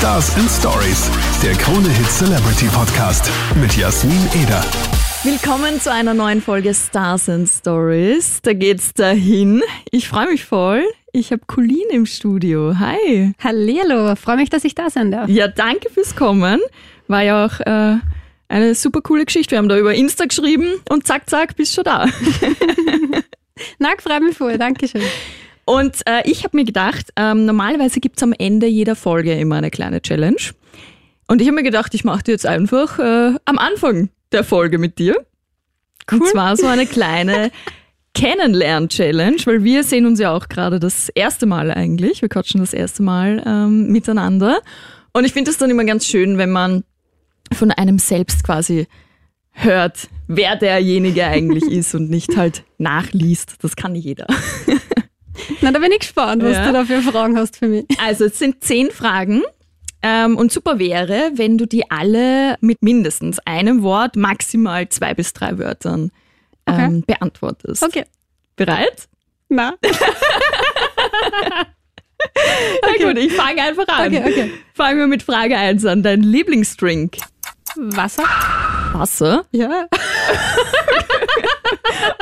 Stars and Stories, der Krone Hit Celebrity Podcast mit Jasmin Eder. Willkommen zu einer neuen Folge Stars and Stories. Da geht's dahin. Ich freue mich voll. Ich habe Colleen im Studio. Hi. Hallihallo, freue mich, dass ich da sein darf. Ja, danke fürs Kommen. War ja auch äh, eine super coole Geschichte. Wir haben da über Insta geschrieben und zack, zack, bist schon da. Na, freue mich voll, Dankeschön. Und äh, ich habe mir gedacht, ähm, normalerweise gibt's am Ende jeder Folge immer eine kleine Challenge. Und ich habe mir gedacht, ich mache die jetzt einfach äh, am Anfang der Folge mit dir. Und zwar so eine kleine Kennenlern-Challenge, weil wir sehen uns ja auch gerade das erste Mal eigentlich. Wir quatschen das erste Mal ähm, miteinander. Und ich finde es dann immer ganz schön, wenn man von einem selbst quasi hört, wer derjenige eigentlich ist und nicht halt nachliest. Das kann nicht jeder. Na, da bin ich gespannt, was Ja. du da für Fragen hast für mich. Also es sind zehn Fragen. Ähm, und super wäre, wenn du die alle mit mindestens einem Wort, maximal zwei bis drei Wörtern ähm, beantwortest. Okay. Bereit? Na, Na gut, ich fange einfach an. okay, okay. Fangen wir mit Frage 1 an. Dein Lieblingsdrink? Wasser? Wasser? Ja.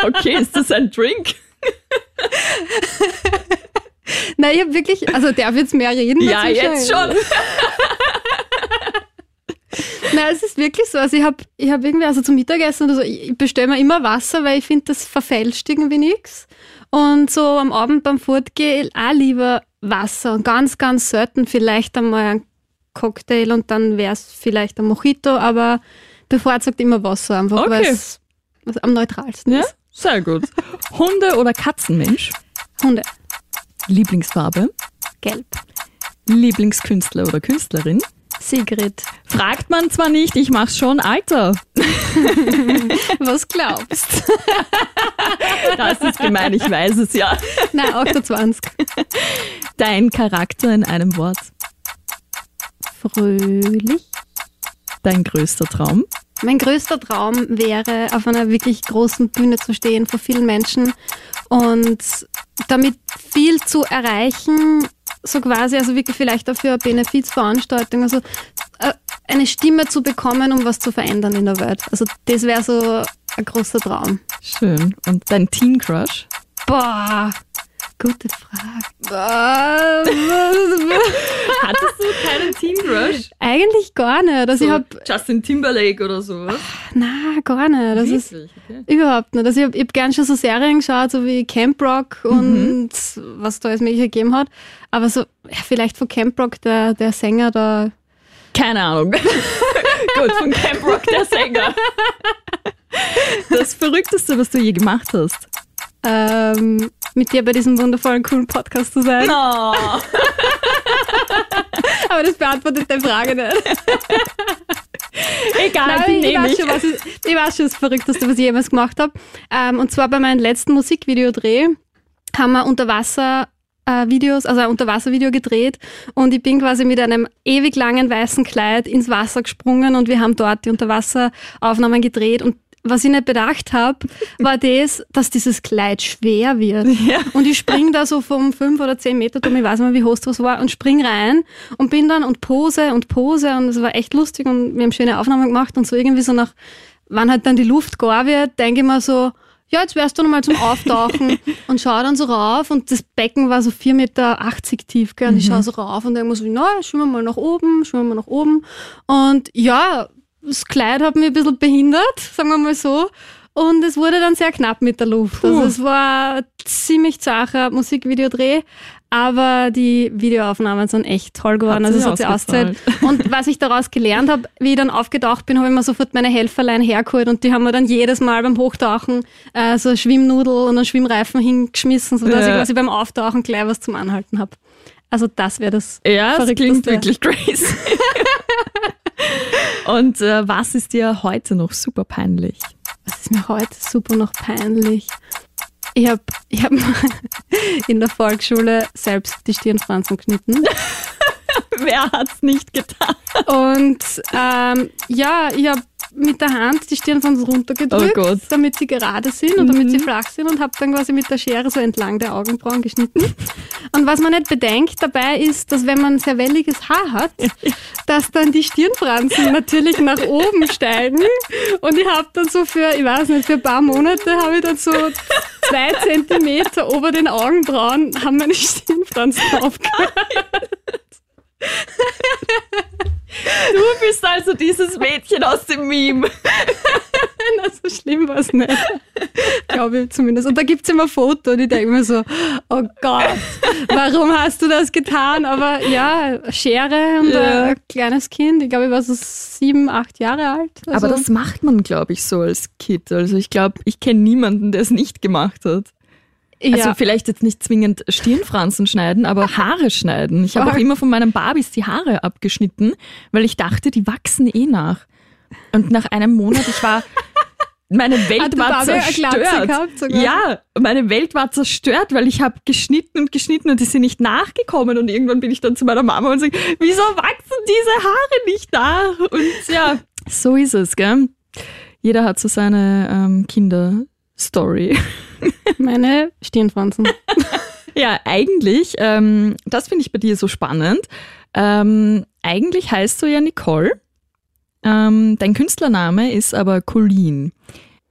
Okay, ist das ein Drink? Nein, ich habe wirklich, also darf jetzt mehr reden? Ja, jetzt schon. Nein, es ist wirklich so. Also ich habe ich hab irgendwie, also zum Mittagessen oder so, ich bestelle mir immer Wasser, weil ich finde, das verfälscht irgendwie nichts. Und so am Abend beim Fortgehen auch lieber Wasser und ganz, ganz selten vielleicht einmal ein Cocktail und dann wäre es vielleicht ein Mojito, aber bevorzugt immer Wasser, einfach Okay. weil es am neutralsten Ja, ist. Sehr gut. Hunde- oder Katzenmensch? Hunde, Lieblingsfarbe? gelb. Lieblingskünstler oder Künstlerin? Sigrid, Fragt man zwar nicht, ich mach's schon, Alter. was glaubst? Das ist gemein, ich weiß es ja. Nein, 28. Dein Charakter in einem Wort. Fröhlich. Dein größter Traum. Mein größter Traum wäre, auf einer wirklich großen Bühne zu stehen vor vielen Menschen und damit viel zu erreichen, so quasi, also wirklich vielleicht auch für eine Benefizveranstaltung, also äh, eine Stimme zu bekommen, um was zu verändern in der Welt. Also das wäre so ein großer Traum. Schön. Und dein Teen Crush? Boah, gute Frage. Hattest du keinen Teen Crush? eigentlich gar nicht. Also ich hab, Justin Timberlake oder sowas? na gar nicht. Das ist? Okay. Überhaupt nicht. Also ich habe hab gern schon so Serien geschaut, so wie Camp Rock und was da alles mögliche gegeben hat. Aber so, ja, vielleicht von Camp Rock, der, der Sänger da. Keine Ahnung. Gut, von Camp Rock der Sänger. Das Verrückteste, was du je gemacht hast. Ähm, mit dir bei diesem wundervollen, coolen Podcast zu sein. Oh. Aber das beantwortet die Frage nicht. Egal, die Nein, ich, weiß ich. schon, was ich, ich weiß schon das Verrückteste, was ich jemals gemacht habe. Ähm, und zwar bei meinem letzten Musikvideodreh haben wir unter Wasser äh, Videos, also ein Unterwasservideo gedreht und ich bin quasi mit einem ewig langen weißen Kleid ins Wasser gesprungen und wir haben dort die Unterwasseraufnahmen gedreht und was ich nicht bedacht habe, war das, dass dieses Kleid schwer wird. Ja. Und ich spring da so vom 5 oder 10 Meter Turm, ich weiß nicht mehr, wie hoch das war, und spring rein und bin dann und pose und pose und es war echt lustig und wir haben schöne Aufnahmen gemacht und so irgendwie so nach, wann halt dann die Luft gar wird, denke ich mir so, ja, jetzt wärst du nochmal zum Auftauchen und schau dann so rauf und das Becken war so 4,80 Meter tief, gell, und ich schaue so rauf und denke mir so, na, schwimmen wir mal nach oben, schwimmen wir nach oben und ja, das Kleid hat mich ein bisschen behindert, sagen wir mal so. Und es wurde dann sehr knapp mit der Luft. Also Puh. es war ein ziemlich zacher Musikvideodreh, aber die Videoaufnahmen sind echt toll geworden. Hat also es hat sich ausgezahlt. Und was ich daraus gelernt habe, wie ich dann aufgetaucht bin, habe ich mir sofort meine Helferlein hergeholt und die haben mir dann jedes Mal beim Hochtauchen äh, so eine Schwimmnudel und einen Schwimmreifen hingeschmissen, sodass Ja. ich quasi beim Auftauchen gleich was zum Anhalten habe. Also das wäre das. Ja, das klingt wirklich crazy. Und äh, was ist dir heute noch super peinlich? Was ist mir heute super noch peinlich? Ich habe ich hab in der Volksschule selbst die Stirnfransen geschnitten. Wer hat's nicht getan? Und ähm, ja, ich habe mit der Hand die Stirnfransen runtergedrückt, Oh damit sie gerade sind und damit sie flach sind und habe dann quasi mit der Schere so entlang der Augenbrauen geschnitten. Und was man nicht bedenkt dabei ist, dass wenn man sehr welliges Haar hat, dass dann die Stirnfransen natürlich nach oben steigen. Und ich habe dann so für, ich weiß nicht, für ein paar Monate habe ich dann so zwei Zentimeter ober den Augenbrauen haben meine Stirnfransen aufgehört. Du bist also dieses Mädchen aus dem Meme. Na, so schlimm war es nicht. Glaube ich zumindest. Und da gibt es immer Fotos und ich denke mir so, oh Gott, warum hast du das getan? Aber ja, Schere und Ja. ein kleines Kind, ich glaube, ich war so sieben, acht Jahre alt. Also, Aber das macht man, glaube ich, so als Kind. Also ich glaube, ich kenne niemanden, der es nicht gemacht hat. Ja. Also vielleicht jetzt nicht zwingend Stirnfransen schneiden, aber Haare schneiden. Ich habe auch Voll. immer von meinen Barbies die Haare abgeschnitten, weil ich dachte, die wachsen eh nach. Und nach einem Monat, ich war, meine Welt Hat war zerstört. Ja, meine Welt war zerstört, weil ich habe geschnitten und geschnitten und die sind nicht nachgekommen. Und irgendwann bin ich dann zu meiner Mama und sage, wieso wachsen diese Haare nicht nach? Und ja, so ist es, gell? Jeder hat so seine ähm, Kinderstory. meine Stirnfransen. Ja, eigentlich, ähm, das finde ich bei dir so spannend. Ähm, eigentlich heißt du ja Nicole. Ähm, dein Künstlername ist aber Colleen.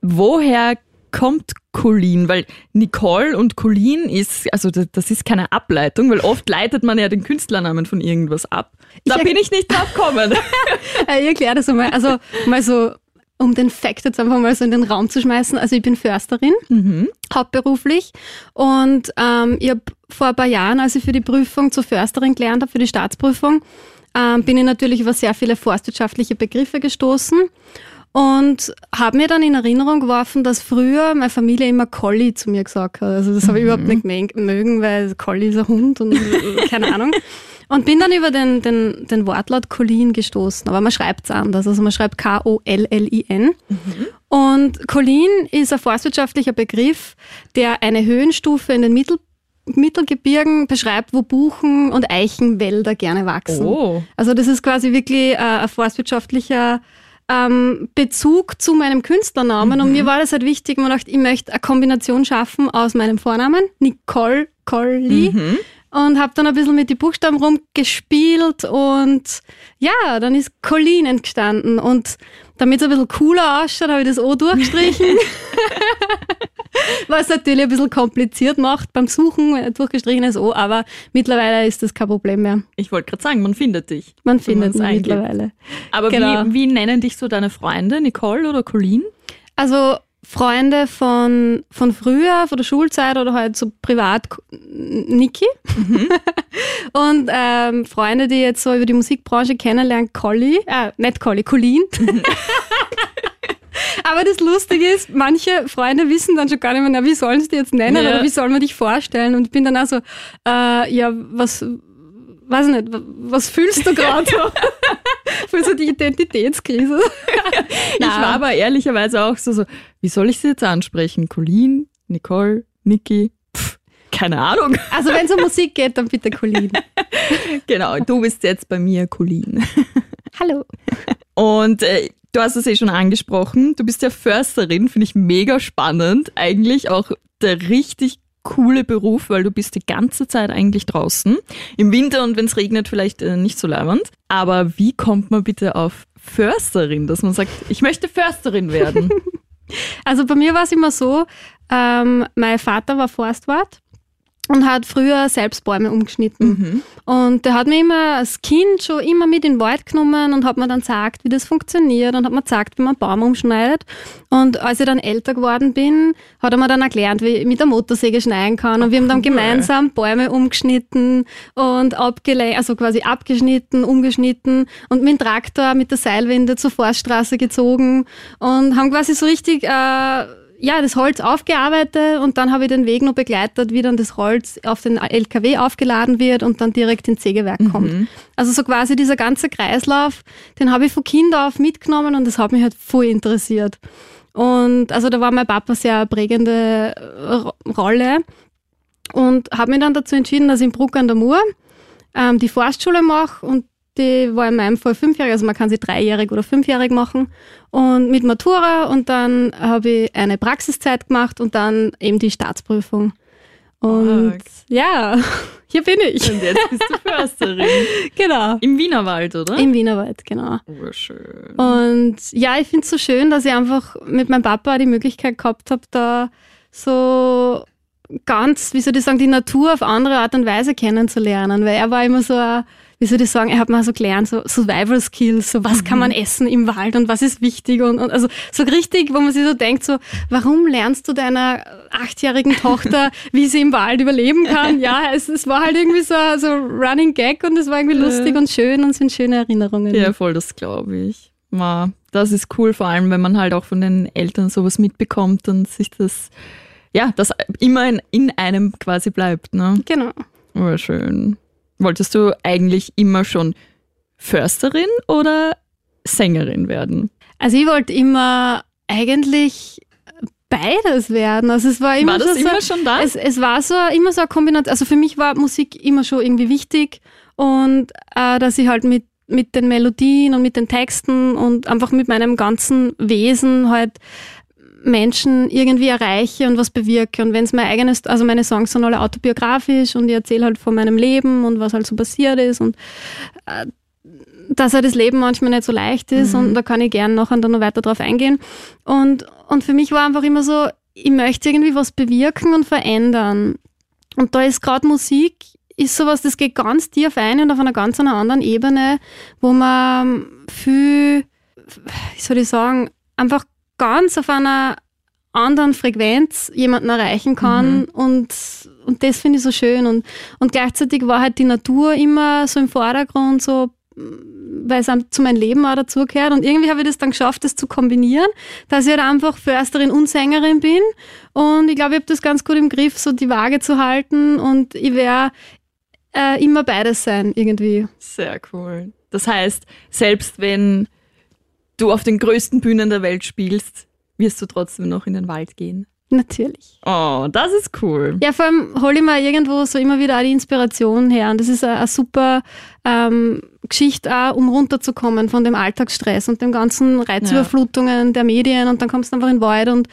Woher kommt Colleen? Weil Nicole und Colleen ist, also das, das ist keine Ableitung, weil oft leitet man ja den Künstlernamen von irgendwas ab. Da Ich- bin ich nicht drauf gekommen. Äh, ich erkläre das einmal. Also mal so, um den Fakt jetzt einfach mal so in den Raum zu schmeißen. Also ich bin Försterin, mhm. hauptberuflich. Und ähm, ich habe vor ein paar Jahren, als ich für die Prüfung zur Försterin gelernt habe, für die Staatsprüfung, ähm, bin ich natürlich über sehr viele forstwirtschaftliche Begriffe gestoßen und habe mir dann in Erinnerung geworfen, dass früher meine Familie immer Collie zu mir gesagt hat. Also das habe ich überhaupt nicht mög- mögen, weil Collie ist ein Hund und keine Ahnung. Und bin dann über den, den, den Wortlaut Colleen gestoßen. Aber man schreibt es anders. Also man schreibt K-O-L-L-I-N. Und Colleen ist ein forstwirtschaftlicher Begriff, der eine Höhenstufe in den Mittel Mittelgebirgen beschreibt, wo Buchen und Eichenwälder gerne wachsen. Oh. Also das ist quasi wirklich äh, ein forstwirtschaftlicher ähm, Bezug zu meinem Künstlernamen. Und mir war das halt wichtig, man dachte, ich möchte eine Kombination schaffen aus meinem Vornamen, Nicole Colli, Mhm. Und habe dann ein bisschen mit den Buchstaben rumgespielt und ja, dann ist Colleen entstanden. Und damit es ein bisschen cooler ausschaut, habe ich das O durchgestrichen. Was natürlich ein bisschen kompliziert macht beim Suchen, ein durchgestrichenes O, aber mittlerweile ist das kein Problem mehr. Ich wollte gerade sagen, man findet dich. Man findet eingibt. mittlerweile. Aber Genau. wie, wie nennen dich so deine Freunde? Nicole oder Colleen? Also Freunde von, von früher, von der Schulzeit oder halt so privat Niki. Und ähm, Freunde, die jetzt so über die Musikbranche kennenlernen, Colli, äh, nicht Colli, Colleen. Aber das Lustige ist, manche Freunde wissen dann schon gar nicht mehr, na, wie sollen sie dich jetzt nennen Ja. oder wie soll man dich vorstellen? Und ich bin dann auch so, äh, ja, was, weiß ich nicht, was fühlst du gerade so? Für so die Identitätskrise. Ich war aber ehrlicherweise auch so, so, wie soll ich sie jetzt ansprechen? Colleen, Nicole, Niki? Pff, keine Ahnung. Also wenn es um Musik geht, dann bitte Colleen. Genau, du bist jetzt bei mir Colleen. Hallo. Und äh, du hast es eh schon angesprochen, du bist ja Försterin, finde ich mega spannend. Eigentlich auch der richtig coole Beruf, weil du bist die ganze Zeit eigentlich draußen. Im Winter und wenn es regnet, vielleicht äh, nicht so leibend. Aber wie kommt man bitte auf Försterin, dass man sagt, ich möchte Försterin werden? Also bei mir war es immer so, ähm, mein Vater war Forstwart und hat früher selbst Bäume umgeschnitten. Und der hat mir immer als Kind schon immer mit in den Wald genommen und hat mir dann gesagt, wie das funktioniert und hat mir gesagt, wie man Baum umschneidet. Und als ich dann älter geworden bin, hat er mir dann erklärt, wie ich mit der Motorsäge schneiden kann. Und wir haben dann gemeinsam Bäume umgeschnitten und abgelenkt, also quasi abgeschnitten, umgeschnitten und mit dem Traktor, mit der Seilwinde zur Forststraße gezogen und haben quasi so richtig äh, ja, das Holz aufgearbeitet und dann habe ich den Weg noch begleitet, wie dann das Holz auf den LKW aufgeladen wird und dann direkt ins Sägewerk kommt. Also so quasi dieser ganze Kreislauf, den habe ich von Kind auf mitgenommen und das hat mich halt voll interessiert. Und also da war mein Papa sehr prägende äh, Ro- Rolle und habe mich dann dazu entschieden, dass ich in Bruck an der Mur ähm, die Forstschule mache und die war in meinem Fall fünfjährig, also man kann sie dreijährig oder fünfjährig machen. Und mit Matura und dann habe ich eine Praxiszeit gemacht und dann eben die Staatsprüfung. Und Arg. ja, hier bin ich. Und jetzt bist du Försterin. genau. Im Wienerwald, oder? Im Wienerwald, genau. oh, schön. Und ja, ich finde es so schön, dass ich einfach mit meinem Papa die Möglichkeit gehabt habe, da so ganz, wie soll ich sagen, die Natur auf andere Art und Weise kennenzulernen. Weil er war immer so, ein, wie soll ich sagen, er hat mal so gelernt, so Survival Skills, so was kann man essen im Wald und was ist wichtig und, und also so richtig, wo man sich so denkt, so, warum lernst du deiner achtjährigen Tochter, wie sie im Wald überleben kann? Ja, es, es war halt irgendwie so, so Running Gag und es war irgendwie lustig und schön und sind schöne Erinnerungen. Ja, voll, das glaube ich. Ma, das ist cool, vor allem, wenn man halt auch von den Eltern sowas mitbekommt und sich das, ja, das immer in, in einem quasi bleibt, ne? Genau. Oh, schön. Wolltest du eigentlich immer schon Försterin oder Sängerin werden? Also ich wollte immer eigentlich beides werden. Also es war immer War das schon immer so, schon da? Es, es war so immer so eine Kombination. Also für mich war Musik immer schon irgendwie wichtig und äh, dass ich halt mit mit den Melodien und mit den Texten und einfach mit meinem ganzen Wesen halt Menschen irgendwie erreiche und was bewirke. Und wenn es mein eigenes, also meine Songs sind alle autobiografisch und ich erzähle halt von meinem Leben und was halt so passiert ist und äh, dass halt das Leben manchmal nicht so leicht ist und da kann ich gern nachher dann noch weiter drauf eingehen. Und, und für mich war einfach immer so, ich möchte irgendwie was bewirken und verändern. Und da ist gerade Musik, ist sowas, das geht ganz tief ein und auf einer ganz einer anderen Ebene, wo man viel, wie soll ich sagen, einfach ganz auf einer anderen Frequenz jemanden erreichen kann und, und das finde ich so schön und, und gleichzeitig war halt die Natur immer so im Vordergrund, so weil es zu meinem Leben auch dazugehört. Und irgendwie habe ich das dann geschafft, das zu kombinieren, dass ich halt einfach Försterin und Sängerin bin. Und ich glaube, ich habe das ganz gut im Griff, so die Waage zu halten. Und ich werde äh, immer beides sein, irgendwie. Sehr cool. Das heißt, selbst wenn du auf den größten Bühnen der Welt spielst, wirst du trotzdem noch in den Wald gehen. Natürlich. Oh, das ist cool. Ja, vor allem hole ich mir irgendwo so immer wieder auch die Inspiration her. Und das ist eine, eine super ähm, Geschichte auch, um runterzukommen von dem Alltagsstress und den ganzen Reizüberflutungen der Medien. Und dann kommst du einfach in den Wald und,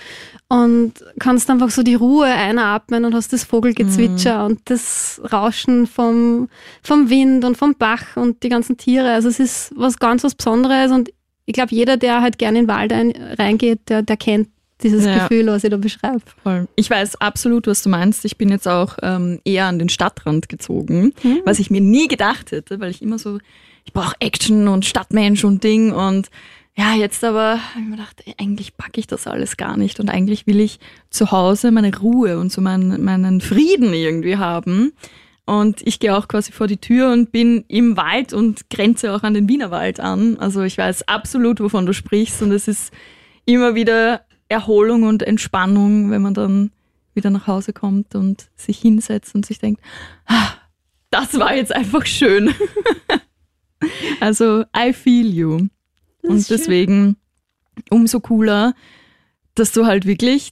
und kannst einfach so die Ruhe einatmen und hast das Vogelgezwitscher und das Rauschen vom, vom Wind und vom Bach und die ganzen Tiere. Also es ist was ganz was Besonderes und ich glaube, jeder, der halt gerne in den Wald ein, reingeht, der, der kennt dieses Ja. Gefühl, was ich da beschreibe. Voll. Ich weiß absolut, was du meinst. Ich bin jetzt auch ähm, eher an den Stadtrand gezogen, was ich mir nie gedacht hätte, weil ich immer so, ich brauche Action und Stadtmensch und Ding und ja, jetzt aber habe ich mir gedacht, eigentlich packe ich das alles gar nicht und eigentlich will ich zu Hause meine Ruhe und so meinen, meinen Frieden irgendwie haben. Und ich gehe auch quasi vor die Tür und bin im Wald und grenze auch an den Wienerwald an. Also ich weiß absolut, wovon du sprichst und es ist immer wieder Erholung und Entspannung, wenn man dann wieder nach Hause kommt und sich hinsetzt und sich denkt, ah, das war jetzt einfach schön. also I feel you. Das Und ist schön. deswegen umso cooler, dass du halt wirklich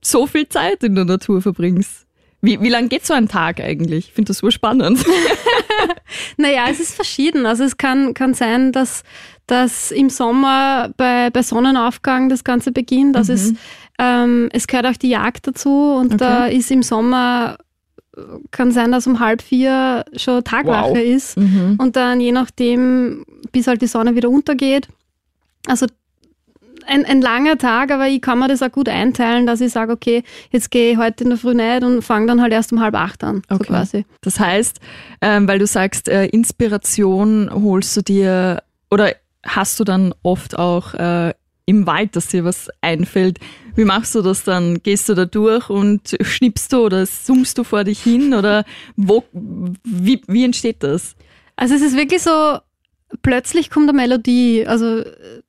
so viel Zeit in der Natur verbringst. Wie, wie lang geht so ein Tag eigentlich? Ich finde das so spannend. Naja, es ist verschieden. Also es kann, kann sein, dass, dass im Sommer bei, bei Sonnenaufgang das Ganze beginnt. Also es, ähm, es gehört auch die Jagd dazu und Okay. da ist im Sommer, kann sein, dass um halb vier schon Tagwache Wow. ist Mhm. und dann je nachdem, bis halt die Sonne wieder untergeht. Also ein, ein langer Tag, aber ich kann mir das auch gut einteilen, dass ich sage, okay, jetzt gehe ich heute in der Früh nicht und fange dann halt erst um halb acht an, so Okay. quasi. Das heißt, ähm, weil du sagst, äh, Inspiration holst du dir oder hast du dann oft auch äh, im Wald, dass dir was einfällt. Wie machst du das dann? Gehst du da durch und schnippst du oder summst du vor dich hin oder wo, wie, wie entsteht das? Also es ist wirklich so, plötzlich kommt eine Melodie. Also, äh,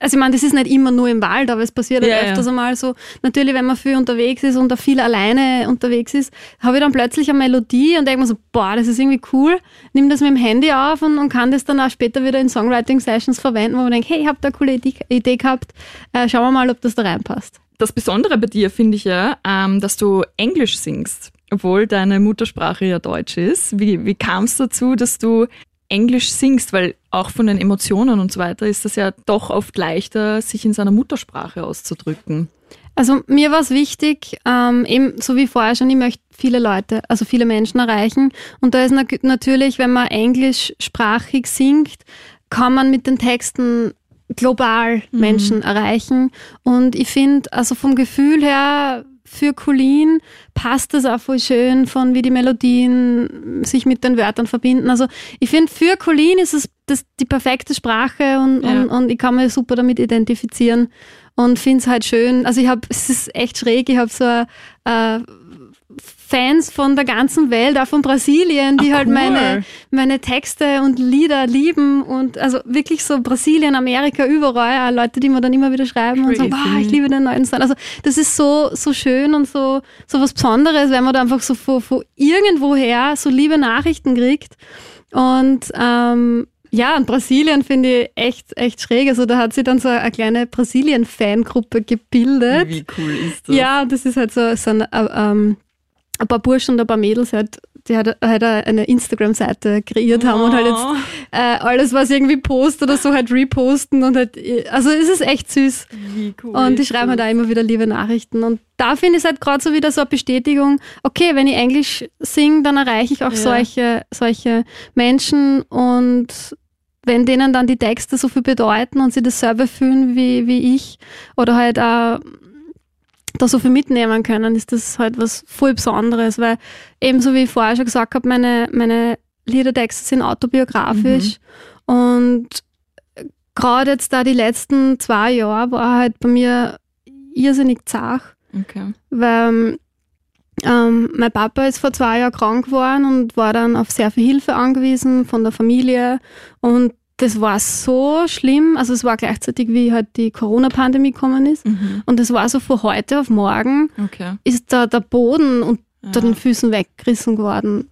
also ich meine, das ist nicht immer nur im Wald, aber es passiert halt Ja, ja. öfters einmal so. Natürlich, wenn man viel unterwegs ist und auch viel alleine unterwegs ist, habe ich dann plötzlich eine Melodie und denke mir so, boah, das ist irgendwie cool. Nimm das mit dem Handy auf und, und kann das dann auch später wieder in Songwriting-Sessions verwenden, wo man denkt, hey, ich habe da eine coole Idee, Idee gehabt. Äh, schauen wir mal, ob das da reinpasst. Das Besondere bei dir finde ich ja, ähm, dass du Englisch singst, obwohl deine Muttersprache ja Deutsch ist. Wie, wie kam es dazu, dass du Englisch singst, weil auch von den Emotionen und so weiter ist das ja doch oft leichter, sich in seiner Muttersprache auszudrücken. Also mir war es wichtig, ähm, eben so wie vorher schon, ich möchte viele Leute, also viele Menschen erreichen. Und da ist na natürlich, wenn man englischsprachig singt, kann man mit den Texten global mhm. Menschen erreichen. Und ich finde, also vom Gefühl her, für Colleen passt es auch voll schön, von wie die Melodien sich mit den Wörtern verbinden. Also ich finde, für Colleen ist es das, die perfekte Sprache und, ja. und, und ich kann mich super damit identifizieren und finde es halt schön. Also ich habe, es ist echt schräg, ich habe so eine, Fans von der ganzen Welt, auch von Brasilien, die Ach, halt cool. meine, meine Texte und Lieder lieben und also wirklich so Brasilien, Amerika, überall, auch Leute, die mir dann immer wieder schreiben Crazy. und sagen, wow, ich liebe den neuen Song. Also das ist so, so schön und so, so was Besonderes, wenn man da einfach so von, von irgendwoher so liebe Nachrichten kriegt und ähm, ja, und Brasilien finde ich echt, echt schräg. Also da hat sich dann so eine kleine Brasilien-Fangruppe gebildet. Wie cool ist das? Ja, das ist halt so, so ein, äh, ähm, ein paar Burschen und ein paar Mädels halt, die halt, halt eine Instagram-Seite kreiert haben oh. und halt jetzt oh. äh, alles, was irgendwie post oder so, halt reposten und halt, also es ist echt süß. Wie cool. Und die schreiben halt auch immer wieder liebe Nachrichten. Und da finde ich es halt gerade so wieder so eine Bestätigung, okay, wenn ich Englisch singe, dann erreiche ich auch ja. solche, solche Menschen und wenn denen dann die Texte so viel bedeuten und sie dasselbe fühlen wie, wie ich oder halt auch da so viel mitnehmen können, ist das halt was voll Besonderes, weil ebenso wie ich vorher schon gesagt habe, meine, meine Liedertexte sind autobiografisch mhm. und gerade jetzt da die letzten zwei Jahre war halt bei mir irrsinnig zart, okay. weil ähm, mein Papa ist vor zwei Jahren krank geworden und war dann auf sehr viel Hilfe angewiesen von der Familie und das war so schlimm. Also es war gleichzeitig, wie halt die Corona-Pandemie gekommen ist. Mhm. Und es war so von heute auf morgen okay. ist da der Boden unter ja. den Füßen weggerissen geworden.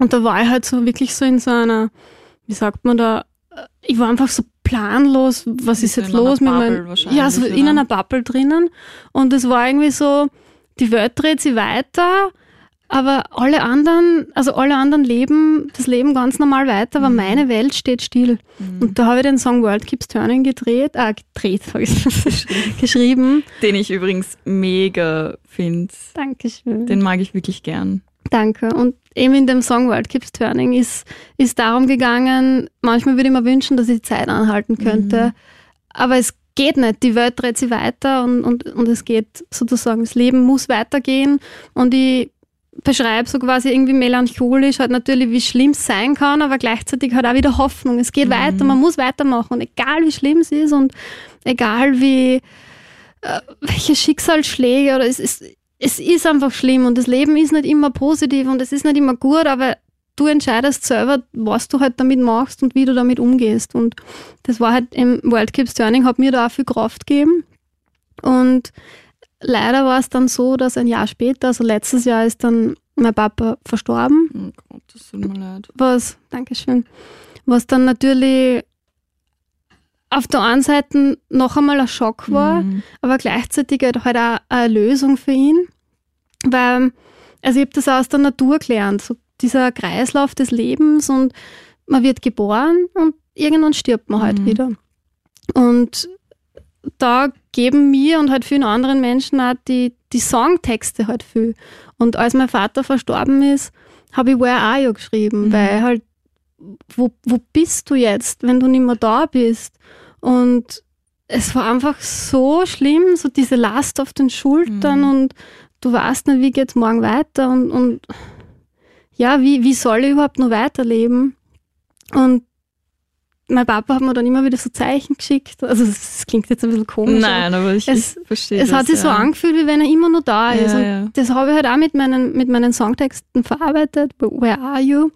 Und da war ich halt so wirklich so in so einer, wie sagt man da, ich war einfach so planlos, was ist jetzt los mit meinem, ja, so in einer Bubble drinnen. Und es war irgendwie so, die Welt dreht sich weiter aber alle anderen, also alle anderen leben das Leben ganz normal weiter, aber mhm. meine Welt steht still. Mhm. Und da habe ich den Song World Keeps Turning gedreht, äh, gedreht, habe ich geschrieben. Den ich übrigens mega finde. Dankeschön. Den mag ich wirklich gern. Danke. Und eben in dem Song World Keeps Turning ist, ist darum gegangen, manchmal würde ich mir wünschen, dass ich die Zeit anhalten könnte. Mhm. Aber es geht nicht. Die Welt dreht sich weiter und, und, und es geht sozusagen, das Leben muss weitergehen. Und ich beschreibe so quasi irgendwie melancholisch, halt natürlich, wie schlimm es sein kann, aber gleichzeitig halt auch wieder Hoffnung. Es geht mhm. weiter, man muss weitermachen. Und egal wie schlimm es ist und egal wie äh, welche Schicksalsschläge oder es ist, es ist einfach schlimm und das Leben ist nicht immer positiv und es ist nicht immer gut, aber du entscheidest selber, was du halt damit machst und wie du damit umgehst. Und das war halt im World Keeps Turning, hat mir da auch viel Kraft gegeben. Und leider war es dann so, dass ein Jahr später, also letztes Jahr, ist dann mein Papa verstorben. Oh Gott, das tut mir leid. Was, Dankeschön. Was dann natürlich auf der einen Seite noch einmal ein Schock war, mhm. aber gleichzeitig halt auch eine Lösung für ihn. Weil, also ich habe das aus der Natur gelernt, so dieser Kreislauf des Lebens und man wird geboren und irgendwann stirbt man halt mhm. wieder. Und da geben mir und halt vielen anderen Menschen auch die, die Songtexte halt viel. Und als mein Vater verstorben ist, habe ich Where Are You geschrieben, mhm. weil halt, wo, wo bist du jetzt, wenn du nicht mehr da bist? Und es war einfach so schlimm, so diese Last auf den Schultern mhm. und du weißt nicht, wie geht es morgen weiter und, und ja, wie, wie soll ich überhaupt noch weiterleben? Und mein Papa hat mir dann immer wieder so Zeichen geschickt. Also es klingt jetzt ein bisschen komisch. Nein, aber ich, es, verstehe Es das, hat sich ja. so angefühlt, wie wenn er immer noch da ist. Ja, ja. das habe ich halt auch mit meinen, mit meinen Songtexten verarbeitet. Where are you?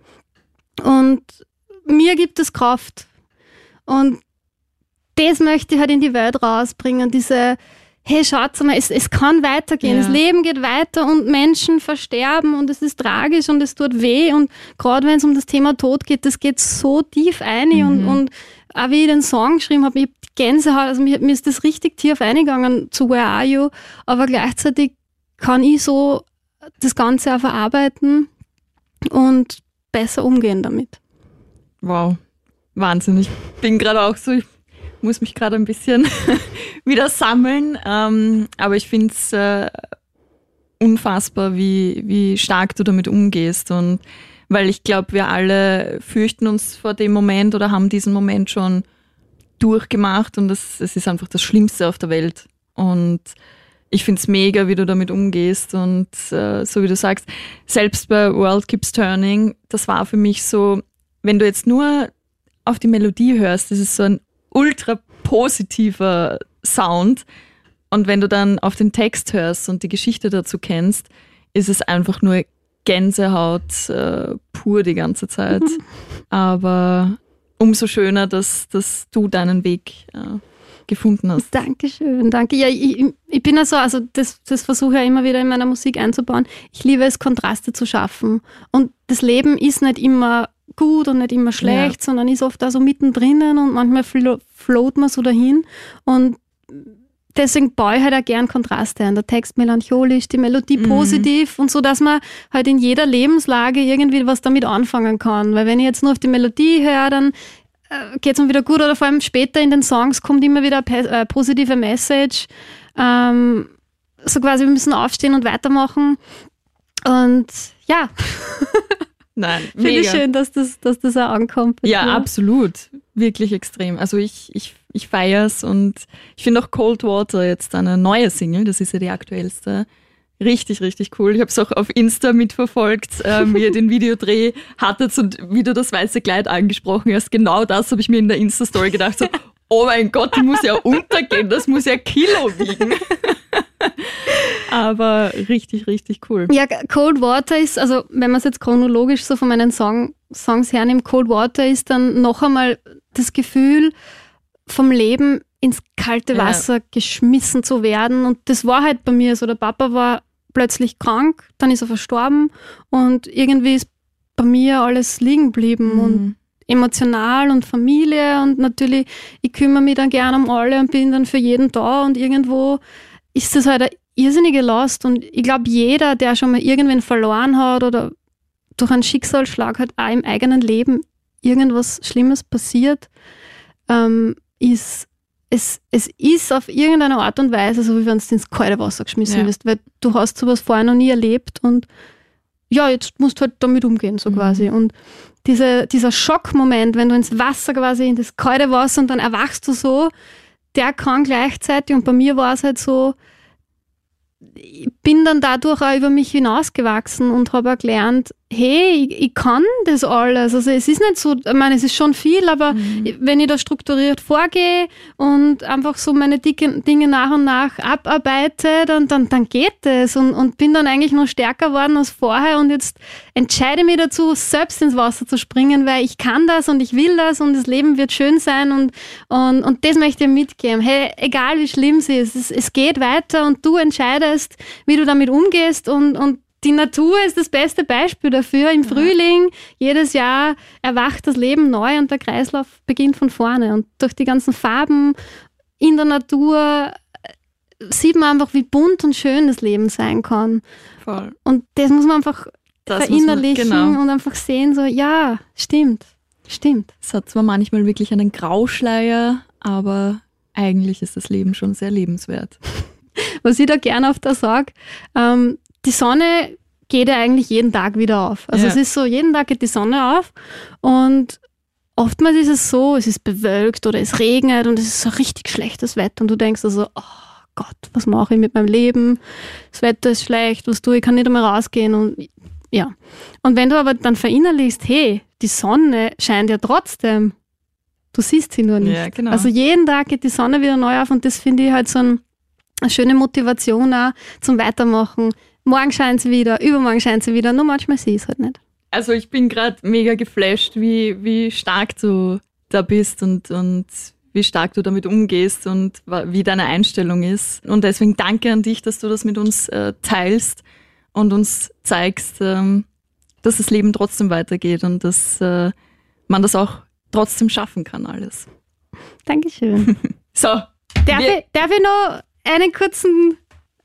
Und mir gibt es Kraft. Und das möchte ich halt in die Welt rausbringen. Diese, hey, schaut mal, es, es kann weitergehen. Ja. Das Leben geht weiter und Menschen versterben und es ist tragisch und es tut weh. Und gerade wenn es um das Thema Tod geht, das geht so tief ein. Mhm. Und, und auch wie ich den Song geschrieben habe, ich habe Gänsehaut, also mir, mir ist das richtig tief eingegangen zu Where Are You, aber gleichzeitig kann ich so das Ganze auch verarbeiten und besser umgehen damit. Wow, Wahnsinn. Ich bin gerade auch so, ich muss mich gerade ein bisschen wieder sammeln. Ähm, aber ich finde es äh, unfassbar, wie, wie stark du damit umgehst. Und weil ich glaube, wir alle fürchten uns vor dem Moment oder haben diesen Moment schon durchgemacht und es ist einfach das Schlimmste auf der Welt. Und ich finde es mega, wie du damit umgehst. Und äh, so wie du sagst, selbst bei World Keeps Turning, das war für mich so, wenn du jetzt nur auf die Melodie hörst, das ist so ein ultra positiver Sound. Und wenn du dann auf den Text hörst und die Geschichte dazu kennst, ist es einfach nur Gänsehaut äh, pur die ganze Zeit. Mhm. Aber umso schöner, dass, dass du deinen Weg äh, gefunden hast. Dankeschön, danke. Ja, ich, ich bin ja so, also das, das versuche ich ja immer wieder in meiner Musik einzubauen. Ich liebe es, Kontraste zu schaffen. Und das Leben ist nicht immer gut und nicht immer schlecht, ja. sondern ist oft da so mittendrin und manchmal float man so dahin. Und deswegen baue ich halt auch gern Kontraste ein. Der Text melancholisch, die Melodie mhm. positiv und so, dass man halt in jeder Lebenslage irgendwie was damit anfangen kann. Weil wenn ich jetzt nur auf die Melodie höre, dann äh, geht es mir wieder gut oder vor allem später in den Songs kommt immer wieder eine äh, positive Message. Ähm, so quasi, wir müssen aufstehen und weitermachen. Und ja. Nein, Finde ich schön, dass das, dass das auch ankommt. Ja, dir. absolut. Wirklich extrem. Also ich, ich, ich feiere es und ich finde auch Cold Water jetzt eine neue Single, das ist ja die aktuellste. Richtig, richtig cool. Ich habe es auch auf Insta mitverfolgt, äh, wie ihr den Videodreh hattet und wie du das weiße Kleid angesprochen hast. Genau das habe ich mir in der Insta-Story gedacht. So, oh mein Gott, die muss ja untergehen, das muss ja Kilo wiegen. Aber richtig, richtig cool. Ja, Cold Water ist, also wenn man es jetzt chronologisch so von meinen Song, Songs hernimmt, Cold Water ist dann noch einmal das Gefühl, vom Leben ins kalte Wasser ja. geschmissen zu werden. Und das war halt bei mir so. Der Papa war plötzlich krank, dann ist er verstorben und irgendwie ist bei mir alles liegen geblieben mhm. und emotional und Familie und natürlich, ich kümmere mich dann gerne um alle und bin dann für jeden da und irgendwo ist das halt eine irrsinnige Last und ich glaube, jeder, der schon mal irgendwen verloren hat oder durch einen Schicksalsschlag hat auch im eigenen Leben irgendwas Schlimmes passiert, ähm, ist es, es ist auf irgendeine Art und Weise so, wie wenn du ins kalte Wasser geschmissen ja. wirst, weil du hast sowas vorher noch nie erlebt und ja, jetzt musst du halt damit umgehen, so mhm. quasi. Und diese, dieser Schockmoment, wenn du ins Wasser quasi, in das kalte Wasser und dann erwachst du so, der kann gleichzeitig, und bei mir war es halt so, bin dann dadurch auch über mich hinausgewachsen und habe gelernt, hey, ich, ich, kann das alles. Also es ist nicht so, ich meine, es ist schon viel, aber mhm. wenn ich da strukturiert vorgehe und einfach so meine Dinge nach und nach abarbeite, dann, dann, dann geht es und, und bin dann eigentlich noch stärker geworden als vorher und jetzt entscheide ich mich dazu, selbst ins Wasser zu springen, weil ich kann das und ich will das und das Leben wird schön sein und, und, und das möchte ich mitgeben. Hey, egal wie schlimm es ist, es, es geht weiter und du entscheidest, wie du damit umgehst und, und die Natur ist das beste Beispiel dafür. Im Frühling, jedes Jahr erwacht das Leben neu und der Kreislauf beginnt von vorne. Und durch die ganzen Farben in der Natur äh, sieht man einfach, wie bunt und schön das Leben sein kann. Voll. Und das muss man einfach das verinnerlichen man, genau. und einfach sehen, so, ja, stimmt, stimmt. Es hat zwar manchmal wirklich einen Grauschleier, aber eigentlich ist das Leben schon sehr lebenswert. Was ich da gerne auf der sage, ähm, die Sonne geht ja eigentlich jeden Tag wieder auf. Also ja. es ist so, jeden Tag geht die Sonne auf und oftmals ist es so, es ist bewölkt oder es regnet und es ist so richtig schlechtes Wetter und du denkst also, oh Gott, was mache ich mit meinem Leben? Das Wetter ist schlecht, was tue ich? kann nicht einmal rausgehen und ja. Und wenn du aber dann verinnerlichst, hey, die Sonne scheint ja trotzdem, du siehst sie nur nicht. Ja, genau. Also jeden Tag geht die Sonne wieder neu auf und das finde ich halt so ein, eine schöne Motivation auch zum Weitermachen morgen scheint sie wieder, übermorgen scheint sie wieder, nur manchmal sehe ich es halt nicht. Also ich bin gerade mega geflasht, wie, wie stark du da bist und, und wie stark du damit umgehst und wie deine Einstellung ist. Und deswegen danke an dich, dass du das mit uns äh, teilst und uns zeigst, ähm, dass das Leben trotzdem weitergeht und dass äh, man das auch trotzdem schaffen kann, alles. Dankeschön. so. Darf ich, darf ich noch einen kurzen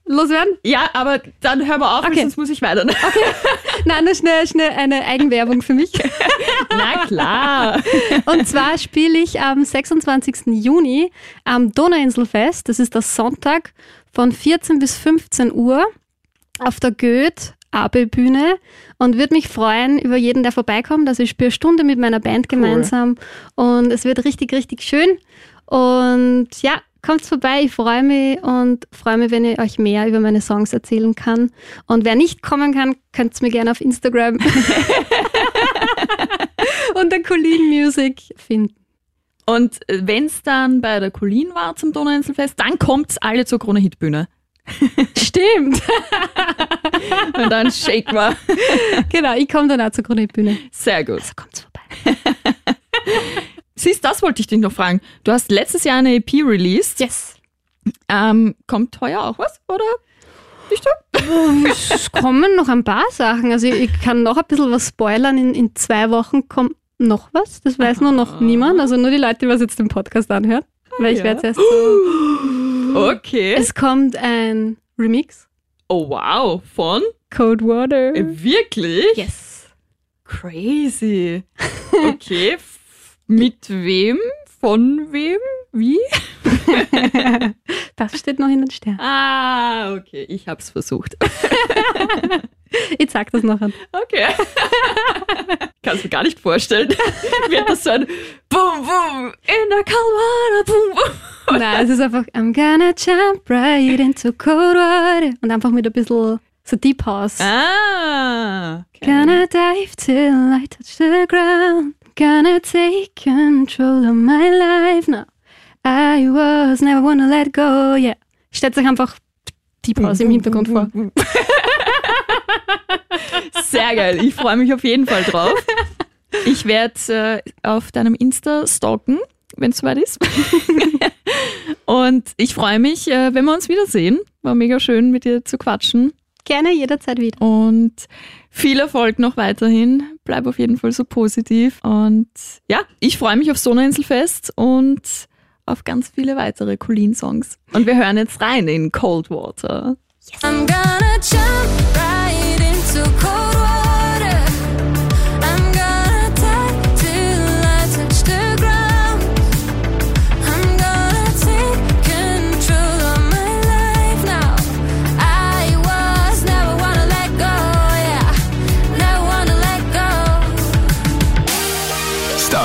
loswerden? Ja, aber dann hör mal auf, Okay. sonst muss ich weiter. Nein, nur schnell, schnell eine Eigenwerbung für mich. Na klar. Und zwar spiele ich am 26. Juni am Donauinselfest. Das ist der Sonntag von 14 bis 15 Uhr auf der Goethe AB-Bühne und würde mich freuen über jeden, der vorbeikommt. Also ich spiele Stunde mit meiner Band gemeinsam und es wird richtig, richtig schön. Und ja, kommt vorbei, ich freue mich und freue mich, wenn ich euch mehr über meine Songs erzählen kann. Und wer nicht kommen kann, könnt ihr mir gerne auf Instagram unter Colleen Music finden. Und wenn es dann bei der Colleen war zum Donauinselfest, dann kommt's alle zur Krone Hitbühne. Stimmt. Und dann shake mal. genau, ich komme dann auch zur Kronitbühne. Sehr gut. Also kommt's vorbei. Siehst, das wollte ich dich noch fragen. Du hast letztes Jahr eine EP released. Yes. Ähm, kommt heuer auch was, oder? Nicht so? Es kommen noch ein paar Sachen. Also ich kann noch ein bisschen was spoilern. In, in zwei Wochen kommt noch was. Das weiß nur noch niemand. Also nur die Leute, die was jetzt den Podcast anhören. Weil ich ja. werde erst so. Okay. Es kommt ein Remix. Oh wow, von? Cold Water. Äh, Wirklich? Yes. Crazy. Okay. Mit wem? Von wem? Wie? Das steht noch in den Sternen. Ah, okay. Ich hab's versucht. Ich sag das noch an. Okay. Kannst mir gar nicht vorstellen. Wird das so ein Boom, Boom in der Kalmana, Boom, Boom. Nein, es ist einfach I'm gonna jump right into cold water. Und einfach mit ein bisschen so Deep House. Ah. Okay. Gonna dive till I touch the ground. Gonna take control of my life now. I was never wanna let go. Yeah. Stellt sich einfach Deep House im Hintergrund vor. Sehr geil. Ich freue mich auf jeden Fall drauf. Ich werde äh, auf deinem Insta stalken, wenn es soweit ist. Und ich freue mich, äh, wenn wir uns wiedersehen. War mega schön, mit dir zu quatschen. Gerne jederzeit wieder. Und viel Erfolg noch weiterhin. Bleib auf jeden Fall so positiv. Und ja, ich freue mich auf Donauinselfest und auf ganz viele weitere Colleen-Songs. Und wir hören jetzt rein in Cold Water. I'm gonna jump right into cold water.